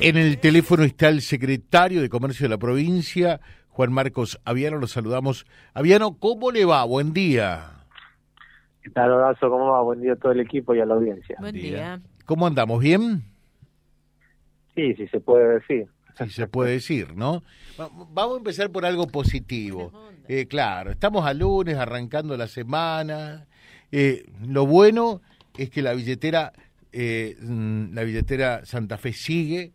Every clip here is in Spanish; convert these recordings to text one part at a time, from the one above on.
En el teléfono está el secretario de Comercio de la provincia, Juan Marcos Aviano, lo saludamos. Aviano, ¿cómo le va? Buen día. ¿Qué tal, Horacio? ¿Cómo va? Buen día a todo el equipo y a la audiencia. Buen día. ¿Cómo andamos? ¿Bien? Sí, sí se puede decir. Sí se puede decir, ¿no? Vamos a empezar por algo positivo. Eh, claro, estamos a lunes, arrancando la semana. Eh, lo bueno es que la billetera, eh, mm, la billetera Santa Fe sigue.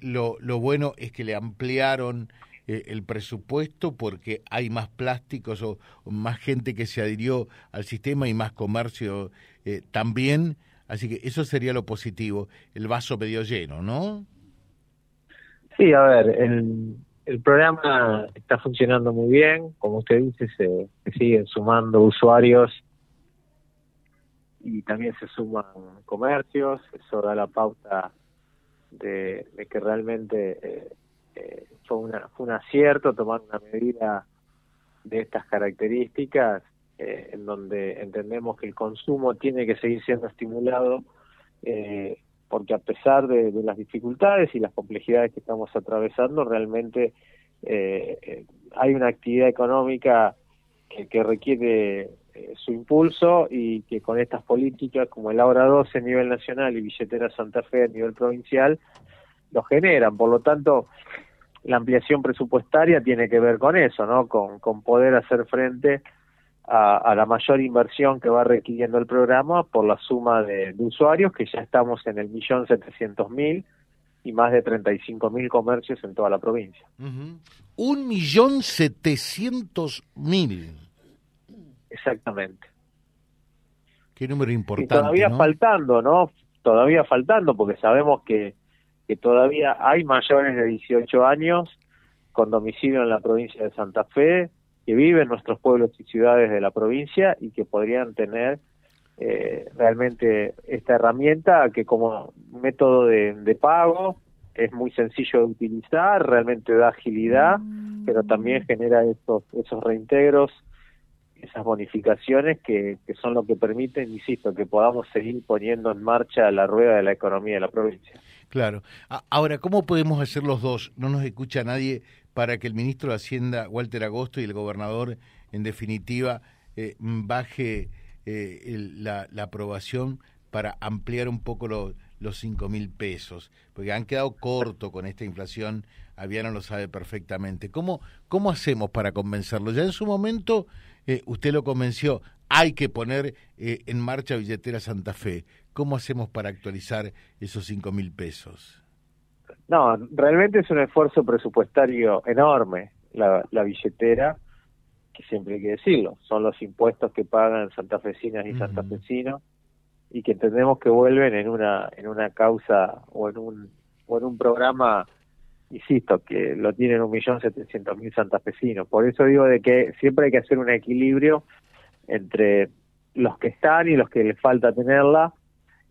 Lo, lo bueno es que le ampliaron el presupuesto porque hay más plásticos o, más gente que se adhirió al sistema y más comercio también. Así que eso sería lo positivo, el vaso medio lleno, ¿no? Sí, a ver, el, el programa está funcionando muy bien, como usted dice, se, siguen sumando usuarios y también se suman comercios, eso da la pauta de, que realmente eh, eh, fue, una, fue un acierto tomar una medida de estas características, eh, en donde entendemos que el consumo tiene que seguir siendo estimulado porque a pesar de, las dificultades y las complejidades que estamos atravesando, realmente hay una actividad económica que, requiere eh, su impulso y que con estas políticas como el Ahora 12 a nivel nacional y Billetera Santa Fe a nivel provincial lo generan. Por lo tanto, la ampliación presupuestaria tiene que ver con eso, ¿no? Con, poder hacer frente a, la mayor inversión que va requiriendo el programa por la suma de, usuarios, que ya estamos en el millón setecientos mil y más de treinta y cinco mil comercios en toda la provincia. Un millón setecientos mil. Exactamente. Qué número importante. Y todavía faltando, ¿no? Todavía faltando, porque sabemos que, que todavía hay mayores de 18 años con domicilio en la provincia de Santa Fe, que viven en nuestros pueblos y ciudades de la provincia y que podrían tener eh, realmente esta herramienta que como método de, pago es muy sencillo de utilizar, realmente da agilidad, pero también genera esos, esos reintegros, esas bonificaciones que, que son lo que permiten, insisto, que podamos seguir poniendo en marcha la rueda de la economía de la provincia. Claro. Ahora, ¿cómo podemos hacer los dos? No nos escucha nadie para que el ministro de Hacienda, Walter Agosto, y el gobernador, en definitiva, eh, baje eh, la, aprobación para ampliar un poco los cinco mil pesos, porque han quedado corto con esta inflación, Aviano lo sabe perfectamente. ¿Cómo, cómo hacemos para convencerlo? Ya en su momento eh, usted lo convenció, hay que poner en marcha Billetera Santa Fe. ¿Cómo hacemos para actualizar esos cinco mil pesos? No, realmente es un esfuerzo presupuestario enorme la, billetera, que siempre hay que decirlo, son los impuestos que pagan santafesinas y santafesinos y que entendemos que vuelven en una en una causa o en un o en un programa insisto que lo tienen un millón setecientos mil santafesinos por eso digo de que siempre hay que hacer un equilibrio entre los que están y los que les falta tenerla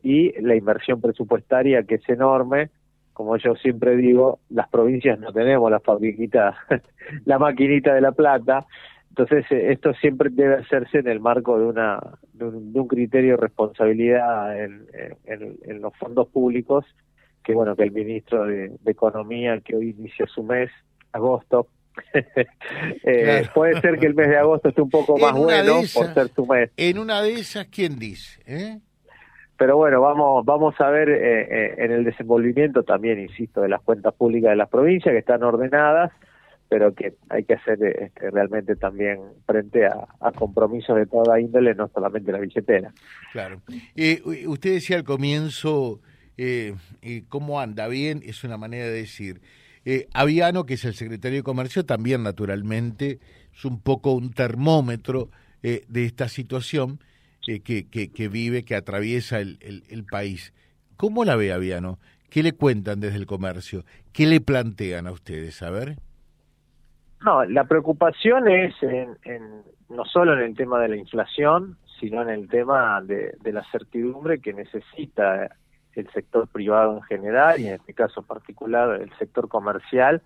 y la inversión presupuestaria que es enorme. Como yo siempre digo, las provincias no tenemos la fabriquita, la maquinita de la plata. Entonces, eh, esto siempre debe hacerse en el marco de, una, de, un, criterio de responsabilidad en, en, los fondos públicos, que bueno, que el ministro de, Economía, que hoy inicia su mes, agosto, eh, puede ser que el mes de agosto esté un poco más bueno por ser su mes. En una de esas, ¿quién dice? Eh? pero bueno, vamos, vamos a ver eh, eh, en el desenvolvimiento también, insisto, de las cuentas públicas de las provincias que están ordenadas, pero que hay que hacer este, realmente también frente a, compromisos de toda índole, no solamente la billetera. Claro. Usted decía al comienzo, eh, ¿cómo anda? Bien, es una manera de decir. Aviano, que es el secretario de Comercio, también naturalmente es un poco un termómetro de esta situación que, que, vive, que atraviesa el, el, país. ¿Cómo la ve Aviano? ¿Qué le cuentan desde el comercio? ¿Qué le plantean a ustedes? A ver. No, la preocupación es en, no solo en el tema de la inflación, sino en el tema de, de, la certidumbre que necesita el sector privado en general y en este caso particular el sector comercial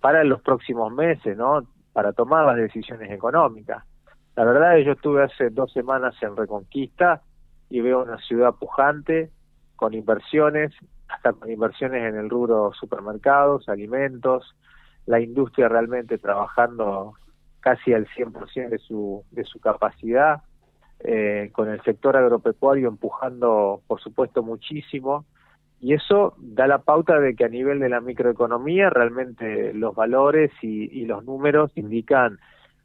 para los próximos meses, ¿no? Para tomar las decisiones económicas. La verdad es yo estuve hace dos semanas en Reconquista y veo una ciudad pujante, con inversiones, hasta con inversiones en el rubro supermercados, alimentos, la industria realmente trabajando casi al 100% de su, de su capacidad, eh, con el sector agropecuario empujando, por supuesto, muchísimo, y eso da la pauta de que a nivel de la microeconomía realmente los valores y, los números indican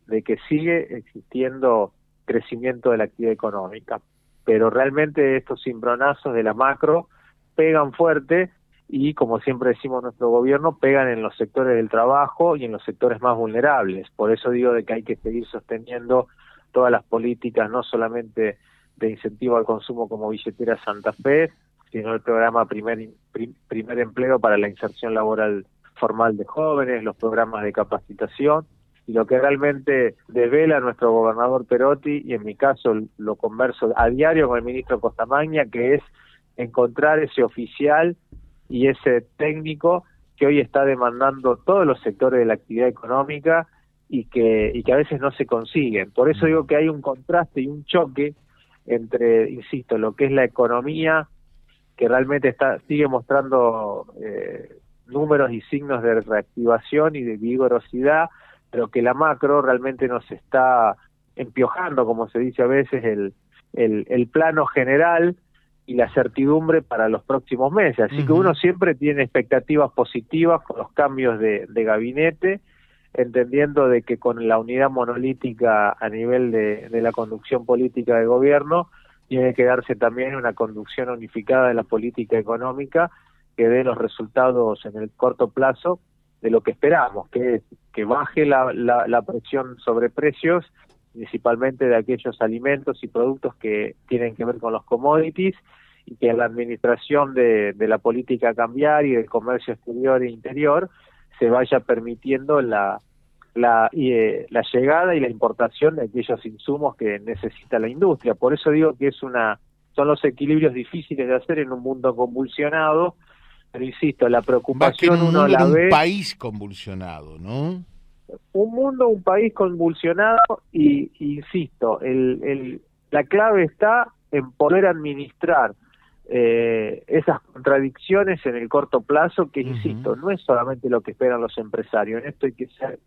de que sigue existiendo crecimiento de la actividad económica. Pero realmente estos cimbronazos de la macro pegan fuerte y, como siempre decimos nuestro gobierno, pegan en los sectores del trabajo y en los sectores más vulnerables. Por eso digo de que hay que seguir sosteniendo todas las políticas, no solamente de incentivo al consumo como billetera Santa Fe, sino el programa primer, primer empleo para la inserción laboral formal de jóvenes, los programas de capacitación y lo que realmente devela nuestro gobernador Perotti y en mi caso lo converso a diario con el ministro Costamagna que es encontrar ese oficial y ese técnico que hoy está demandando todos los sectores de la actividad económica y que, y que a veces no se consiguen. Por eso digo que hay un contraste y un choque entre, insisto, lo que es la economía que realmente está sigue mostrando eh, números y signos de reactivación y de vigorosidad, pero que la macro realmente nos está empiojando, como se dice a veces, el, el, plano general y la certidumbre para los próximos meses. Así que uno siempre tiene expectativas positivas con los cambios de, de, gabinete, entendiendo de que con la unidad monolítica a nivel de, de la conducción política del gobierno, tiene que darse también una conducción unificada de la política económica que dé los resultados en el corto plazo de lo que esperamos, que es que baje la, la, presión sobre precios, principalmente de aquellos alimentos y productos que tienen que ver con los commodities, y que la administración de, de la política cambiar y del comercio exterior e interior se vaya permitiendo la, la, eh, la llegada y la importación de aquellos insumos que necesita la industria. Por eso digo que es una son los equilibrios difíciles de hacer en un mundo convulsionado, pero insisto, la preocupación uno la ve un país convulsionado, ¿no? Un mundo, un país convulsionado y, insisto, el, el, la clave está en poder administrar eh, esas contradicciones en el corto plazo, que insisto, no es solamente lo que esperan los empresarios, en esto hay que ser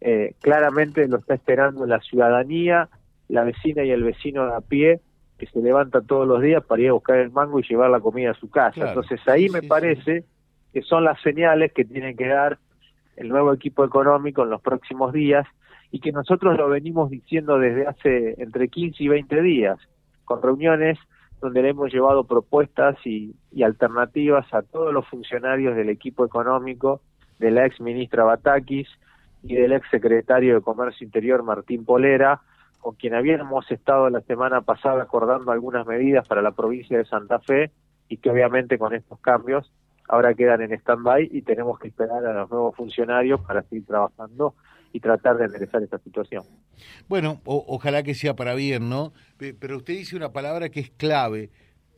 eh, claramente lo está esperando la ciudadanía, la vecina y el vecino de a pie que se levanta todos los días para ir a buscar el mango y llevar la comida a su casa. Entonces ahí me parece que son las señales que tiene que dar el nuevo equipo económico en los próximos días y que nosotros lo venimos diciendo desde hace entre 15 y 20 días, con reuniones donde le hemos llevado propuestas y, alternativas a todos los funcionarios del equipo económico de la ex ministra Batakis, y del ex secretario de Comercio Interior Martín Polera, con quien habíamos estado la semana pasada acordando algunas medidas para la provincia de Santa Fe y que obviamente con estos cambios ahora quedan en stand-by y tenemos que esperar a los nuevos funcionarios para seguir trabajando y tratar de enderezar esta situación. Bueno, ojalá que sea para bien, ¿no? Pero usted dice una palabra que es clave,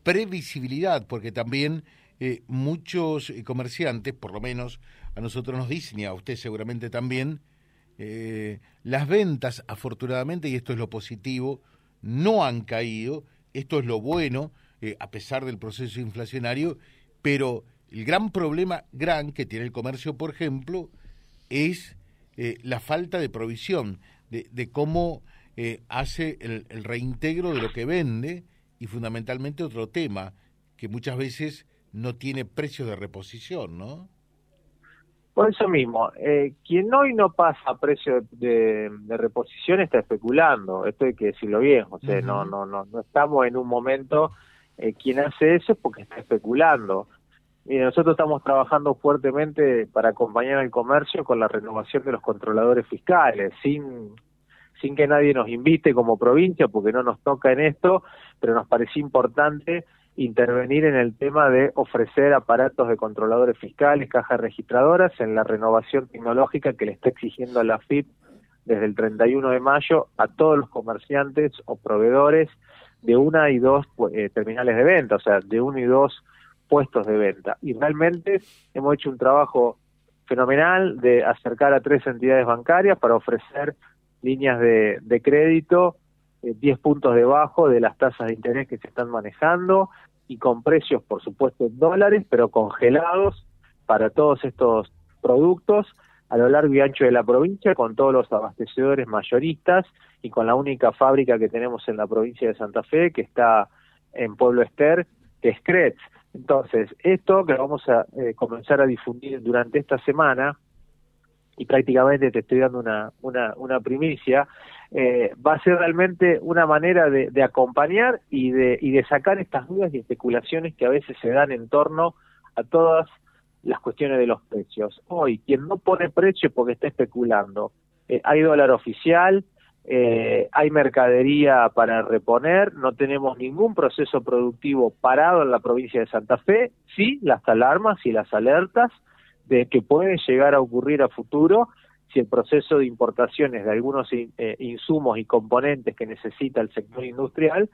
previsibilidad, porque también eh, muchos eh, comerciantes, por lo menos a nosotros nos dicen, y a usted seguramente también, eh, las ventas, afortunadamente, y esto es lo positivo, no han caído, esto es lo bueno, a pesar del proceso inflacionario, pero el gran problema, gran, que tiene el comercio, por ejemplo, es la falta de provisión, de, cómo hace el, el reintegro de lo que vende, y fundamentalmente otro tema, que muchas veces no tiene precio de reposición, ¿no? Por eso mismo, eh, quien hoy no pasa a precio de, reposición está especulando, esto hay que decirlo bien, o sea, no, no, no, no estamos en un momento, eh, quien hace eso es porque está especulando. Y nosotros estamos trabajando fuertemente para acompañar al comercio con la renovación de los controladores fiscales, sin, sin que nadie nos invite como provincia, porque no nos toca en esto, pero nos pareció importante intervenir en el tema de ofrecer aparatos de controladores fiscales, cajas registradoras en la renovación tecnológica que le está exigiendo la FIP desde el 31 de mayo a todos los comerciantes o proveedores de una y dos eh, terminales de venta, o sea, de uno y dos puestos de venta. Y realmente hemos hecho un trabajo fenomenal de acercar a tres entidades bancarias para ofrecer líneas de, crédito 10 eh, puntos debajo de las tasas de interés que se están manejando, y con precios, por supuesto, en dólares, pero congelados para todos estos productos a lo largo y ancho de la provincia, con todos los abastecedores mayoristas y con la única fábrica que tenemos en la provincia de Santa Fe, que está en Pueblo Ester, que es Kretz. Entonces, esto que vamos a eh, comenzar a difundir durante esta semana, y prácticamente te estoy dando una, una, una primicia, eh, va a ser realmente una manera de, acompañar y de, y de sacar estas dudas y especulaciones que a veces se dan en torno a todas las cuestiones de los precios. Hoy, quien no pone precio porque está especulando, eh, hay dólar oficial, eh, hay mercadería para reponer, no tenemos ningún proceso productivo parado en la provincia de Santa Fe, sí las alarmas y las alertas de que puede llegar a ocurrir a futuro si el proceso de importaciones de algunos eh, insumos y componentes que necesita el sector industrial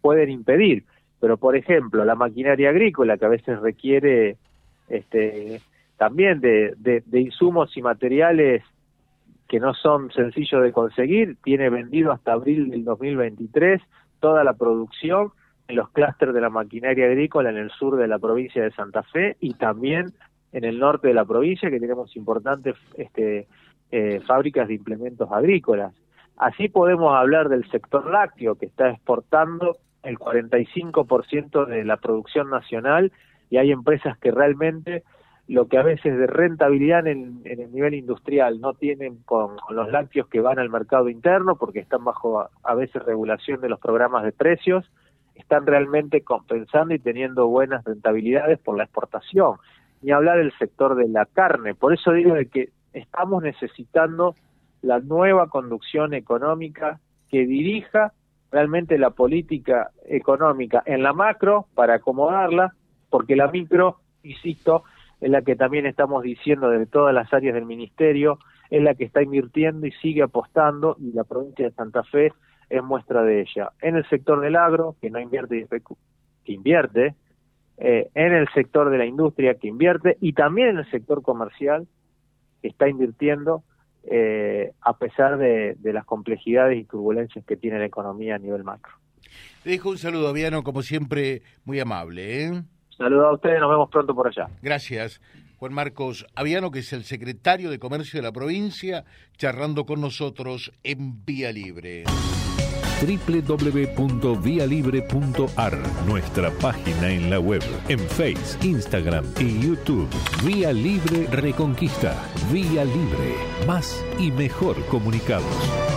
pueden impedir. Pero, por ejemplo, la maquinaria agrícola, que a veces requiere este, también de, insumos y materiales que no son sencillos de conseguir, tiene vendido hasta abril del 2023 toda la producción en los clústeres de la maquinaria agrícola en el sur de la provincia de Santa Fe y también en el norte de la provincia que tenemos importantes este, eh, fábricas de implementos agrícolas. Así podemos hablar del sector lácteo que está exportando el 45% de la producción nacional y hay empresas que realmente lo que a veces de rentabilidad en, el nivel industrial no tienen con, los lácteos que van al mercado interno porque están bajo a, veces regulación de los programas de precios, están realmente compensando y teniendo buenas rentabilidades por la exportación. Ni hablar del sector de la carne. Por eso digo de que estamos necesitando la nueva conducción económica que dirija realmente la política económica en la macro para acomodarla porque la micro, insisto, es la que también estamos diciendo de todas las áreas del ministerio, es la que está invirtiendo y sigue apostando, y la provincia de Santa Fe es muestra de ella. En el sector del agro, que no invierte, que invierte, eh, en el sector de la industria, que invierte, y también en el sector comercial, que está invirtiendo, eh, a pesar de, de las complejidades y turbulencias que tiene la economía a nivel macro. Te dejo un saludo, Aviano, como siempre, muy amable. ¿eh? Saludos a ustedes, nos vemos pronto por allá. Gracias. Juan Marcos Aviano, que es el secretario de Comercio de la provincia, charlando con nosotros en Vía Libre www.vialibre.ar, nuestra página en la web, en Face, Instagram y YouTube. Vía Libre Reconquista. Vía Libre. Más y mejor comunicados.